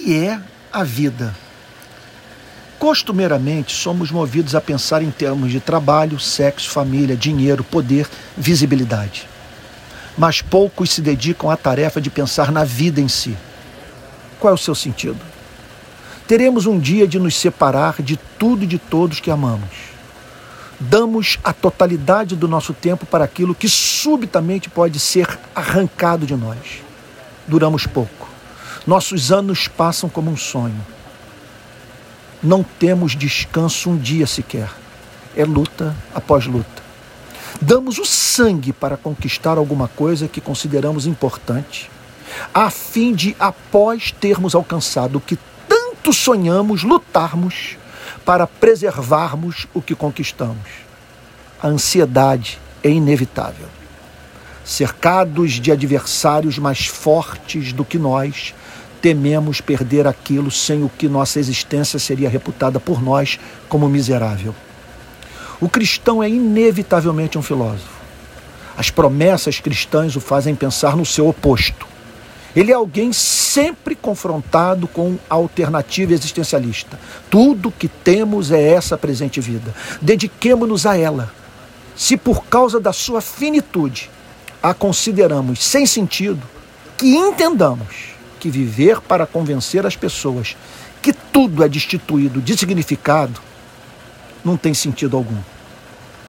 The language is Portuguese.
que é a vida? Costumeiramente, somos movidos a pensar em termos de trabalho, sexo, família, dinheiro, poder, visibilidade. Mas poucos se dedicam à tarefa de pensar na vida em si. Qual é o seu sentido? Teremos um dia de nos separar de tudo e de todos que amamos. Damos a totalidade do nosso tempo para aquilo que subitamente pode ser arrancado de nós. Duramos pouco. Nossos anos passam como um sonho não temos descanso um dia sequer. É luta após luta. Damos o sangue para conquistar alguma coisa que consideramos importante, a fim de, após termos alcançado o que tanto sonhamos, lutarmos para preservarmos o que conquistamos. A ansiedade é inevitável. Cercados de adversários mais fortes do que nós, tememos perder aquilo sem o que nossa existência seria reputada por nós como miserável. O cristão é inevitavelmente um filósofo. As promessas cristãs o fazem pensar no seu oposto. Ele é alguém sempre confrontado com a alternativa existencialista. Tudo que temos é essa presente vida. Dediquemo-nos a ela. Se por causa da sua finitude a consideramos sem sentido, que entendamos que viver para convencer as pessoas que tudo é destituído de significado não tem sentido algum.